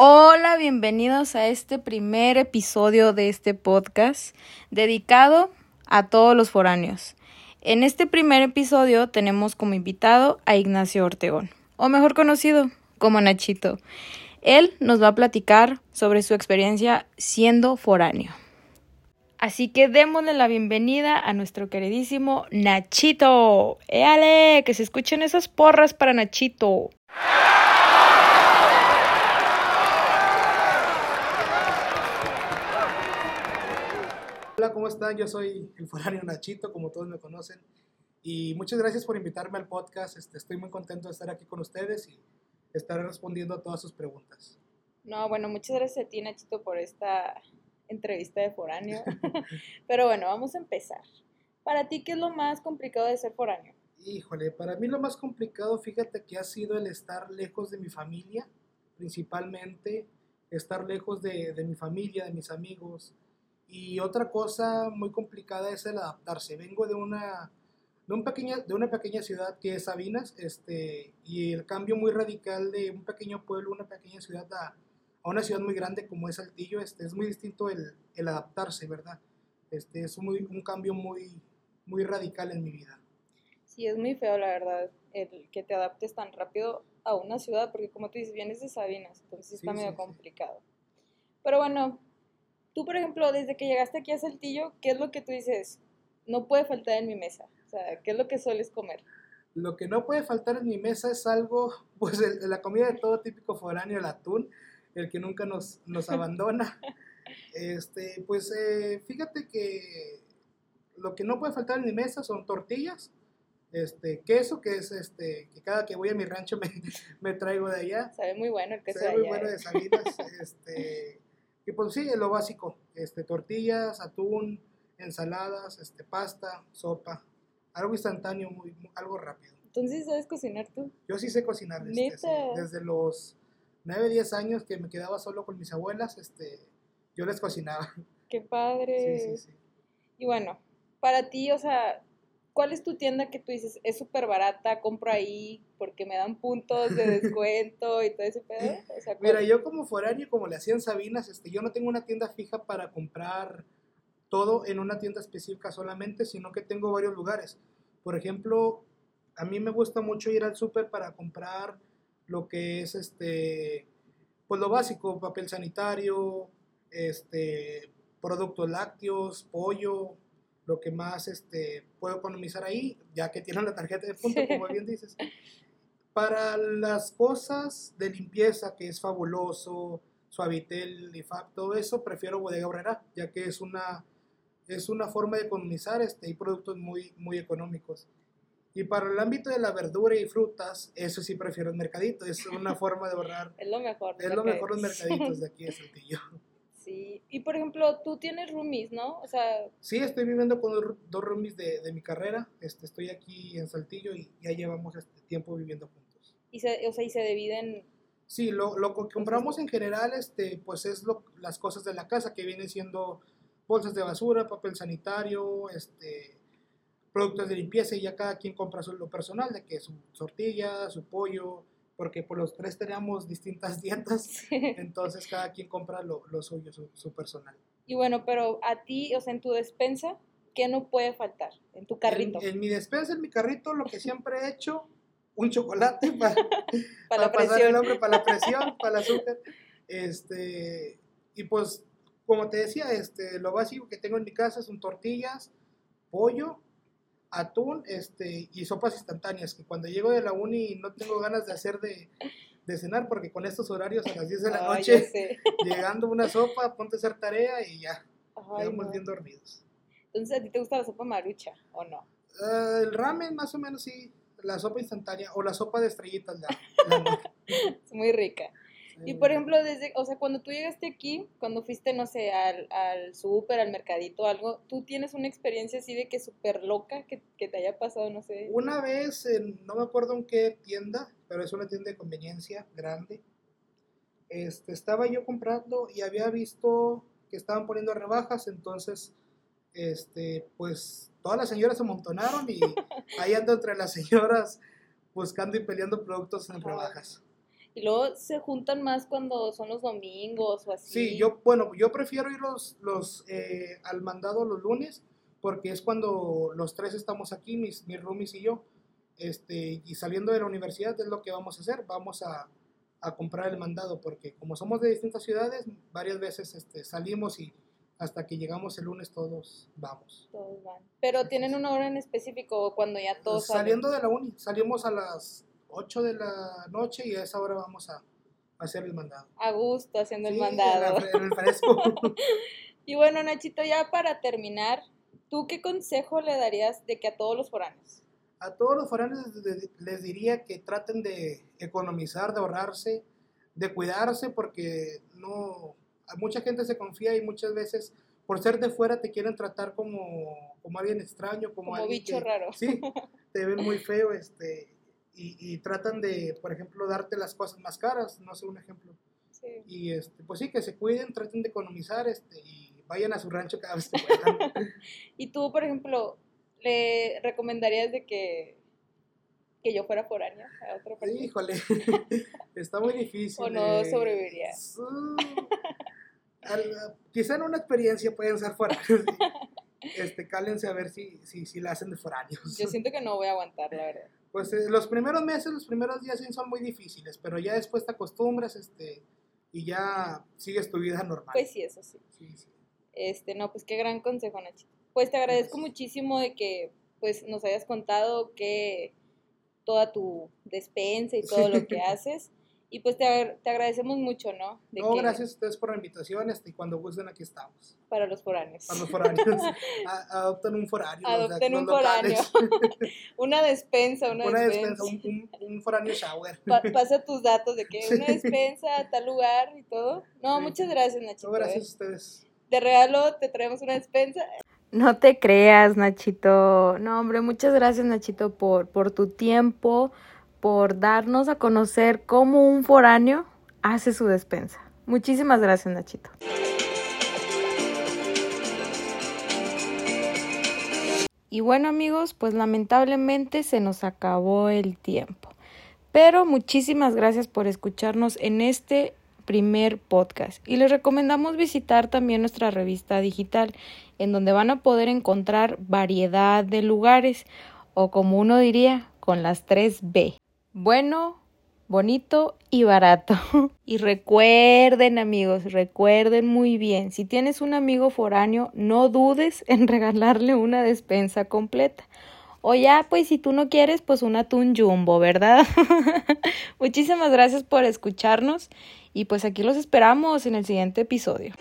Hola, bienvenidos a este primer episodio de este podcast dedicado a todos los foráneos. En este primer episodio tenemos como invitado a Ignacio Ortegón, o mejor conocido como Nachito. Él nos va a platicar sobre su experiencia siendo foráneo. Así que démosle la bienvenida a nuestro queridísimo Nachito. ¡Éale! Que se escuchen esas porras para Nachito. ¿Cómo están? Yo soy el foráneo Nachito, como todos me conocen. Y muchas gracias por invitarme al podcast. Este, estoy muy contento de estar aquí con ustedes y estar respondiendo a todas sus preguntas. No, bueno, muchas gracias a ti, Nachito, por esta entrevista de foráneo. Pero bueno, vamos a empezar. Para ti, ¿qué es lo más complicado de ser foráneo? Híjole, para mí lo más complicado, fíjate que ha sido el estar lejos de mi familia, principalmente estar lejos de, de mi familia, de mis amigos, y otra cosa muy complicada es el adaptarse. Vengo de una, de, un pequeña, de una pequeña ciudad que es Sabinas, este, y el cambio muy radical de un pequeño pueblo, una pequeña ciudad a, a una ciudad muy grande como es Saltillo, este, es muy distinto el, el adaptarse, ¿verdad? Este, es muy, un cambio muy, muy radical en mi vida. Sí, es muy feo, la verdad, el que te adaptes tan rápido a una ciudad, porque como tú dices, vienes de Sabinas, entonces está Sí, medio sí, sí. complicado. Pero bueno, tú, por ejemplo, desde que llegaste aquí a Saltillo, ¿qué es lo que tú dices? No puede faltar en mi mesa. O sea, ¿qué es lo que sueles comer? Lo que no puede faltar en mi mesa es algo, pues el- la comida de todo típico foráneo, el atún, el que nunca nos, nos abandona. Este, pues eh, fíjate que lo que no puede faltar en mi mesa son tortillas, este, queso, que es este, que cada que voy a mi rancho me, me traigo de allá. Sabe muy bueno el queso Se ve de muy allá, bueno ¿eh? de Sabinas, este, y pues sí, lo básico, este, tortillas, atún, ensaladas, este, pasta, sopa, algo instantáneo, muy, muy- algo rápido. Entonces, ¿sabes cocinar tú? Yo sí sé cocinar, este, ¿Neta? sí, desde los 9, 10 años que me quedaba solo con mis abuelas, este, yo les cocinaba. ¡Qué padre! Sí, sí, sí. Y bueno, para ti, o sea, ¿cuál es tu tienda que tú dices, es súper barata, compro ahí porque me dan puntos de descuento y todo ese pedo? O sea, ¿cuál? Mira, yo como foráneo, como le hacían Sabinas, este, yo no tengo una tienda fija para comprar todo en una tienda específica solamente, sino que tengo varios lugares. Por ejemplo, a mí me gusta mucho ir al súper para comprar lo que es este, pues lo básico, papel sanitario, este, productos lácteos, pollo, lo que más este, puedo economizar ahí, ya que tienen la tarjeta de punto, como bien dices. Para las cosas de limpieza, que es fabuloso, Suavitel, Lifap, todo eso, prefiero Bodega Obrera, ya que es una, es una forma de economizar este, y productos muy, muy económicos. Y para el ámbito de la verdura y frutas, eso sí prefiero el mercadito, es una forma de ahorrar. Es lo mejor. Es lo mejor los mercaditos de aquí de Saltillo. Sí. Y por ejemplo, tú tienes roomies, ¿no? O sea, Sí, estoy viviendo con dos- roomies de, de mi carrera. Este, estoy aquí en Saltillo y ya llevamos este tiempo viviendo juntos. y se, o sea, y se dividen. Sí, lo, lo que compramos en general, este, pues es lo, las cosas de la casa que vienen siendo bolsas de basura, papel sanitario, este, productos de limpieza y ya cada quien compra su, lo personal, de que su tortilla, su pollo, porque por los tres tenemos distintas dietas, entonces cada quien compra lo, lo suyo, su, su personal. Y bueno, pero a ti, o sea, en tu despensa, ¿qué no puede faltar? En tu carrito. En, en mi despensa, en mi carrito, lo que siempre he hecho, un chocolate para, para la pasar el hambre, para la presión, para el azúcar. Este, y pues, como te decía, este, lo básico que tengo en mi casa son tortillas, pollo, atún este, y sopas instantáneas, que cuando llego de la uni no tengo ganas de hacer de, de cenar, porque con estos horarios a las 10 de la noche, llegando una sopa, ponte a hacer tarea y ya, quedamos no. bien dormidos. Entonces, ¿a ti te gusta la sopa marucha o no? Ah, el ramen, más o menos, sí. La sopa instantánea o la sopa de estrellitas. La. Es muy rica. Y por ejemplo, desde, o sea, cuando tú llegaste aquí, cuando fuiste, no sé, al, al súper, al mercadito, algo, ¿tú tienes una experiencia así de que súper loca que, que te haya pasado, no sé? Una vez, en- no me acuerdo en qué tienda, pero es una tienda de conveniencia grande. Este, estaba yo comprando y había visto que estaban poniendo rebajas, entonces, este, pues todas las señoras se amontonaron y ahí ando entre las señoras buscando y peleando productos en rebajas. Y luego se juntan más cuando son los domingos o así. Sí, yo, bueno, yo prefiero ir los, los, eh, al mandado los lunes porque es cuando los tres estamos aquí, mis, mis roomies y yo. Este, y saliendo de la universidad es lo que vamos a hacer, vamos a, a comprar el mandado porque como somos de distintas ciudades, varias veces este, salimos y hasta que llegamos el lunes todos vamos. Todos van. Pero tienen una hora en específico cuando ya todos Saliendo de la uni, salimos a las 8 de la noche y a esa hora vamos a, hacer el mandado. A gusto haciendo el mandado. En, el fresco. y bueno, Nachito, ya para terminar, ¿tú qué consejo le darías de que a todos los foráneos? A todos los foráneos les diría que traten de economizar, de ahorrarse, de cuidarse, porque no, mucha gente se confía y muchas veces por ser de fuera te quieren tratar como, como alguien extraño, como, como bicho raro. Sí, te ven muy feo, este, y, tratan de, por ejemplo, darte las cosas más caras, no sé, un ejemplo. Sí. Y este, pues sí, que se cuiden, traten de economizar, este, y vayan a su rancho cada vez que puedan. y tú, por ejemplo, ¿le recomendarías de que, que yo fuera foránea a otro país? Híjole, está muy difícil. ¿O no sobreviviría? quizá en una experiencia pueden ser foráneos. este, cálense a ver si, si, si la hacen de foráneos. Yo siento que no voy a aguantar, la verdad. Pues eh, los primeros meses, los primeros días son muy difíciles, pero ya después te acostumbras este, y ya sigues tu vida normal. Pues sí, eso sí. Este, no, pues qué gran consejo, Nachito. Pues te agradezco muchísimo de que pues nos hayas contado que toda tu despensa y todo lo que haces. Y pues te, te agradecemos mucho, ¿no? no, gracias a ustedes por la invitación este, y cuando gusten aquí estamos. Para los foráneos. Para los foráneos. adopten un foráneo. Adopten un foráneo. una despensa, una, una despensa. un, un, foráneo shower. pasa tus datos de que una despensa, tal lugar y todo. No, muchas gracias, Nachito. No, gracias a ustedes. De regalo te traemos una despensa. No te creas, Nachito. No, hombre, muchas gracias, Nachito, por, por tu tiempo por darnos a conocer cómo un foráneo hace su despensa. Muchísimas gracias, Nachito. Y bueno amigos, pues lamentablemente se nos acabó el tiempo. Pero muchísimas gracias por escucharnos en este primer podcast. Y les recomendamos visitar también nuestra revista digital, en donde van a poder encontrar variedad de lugares, o como uno diría, con las tres B bueno, bonito y barato. Y recuerden amigos, recuerden muy bien, si tienes un amigo foráneo, no dudes en regalarle una despensa completa. O ya, pues si tú no quieres, pues un atún jumbo, ¿verdad? Muchísimas gracias por escucharnos y pues aquí los esperamos en el siguiente episodio.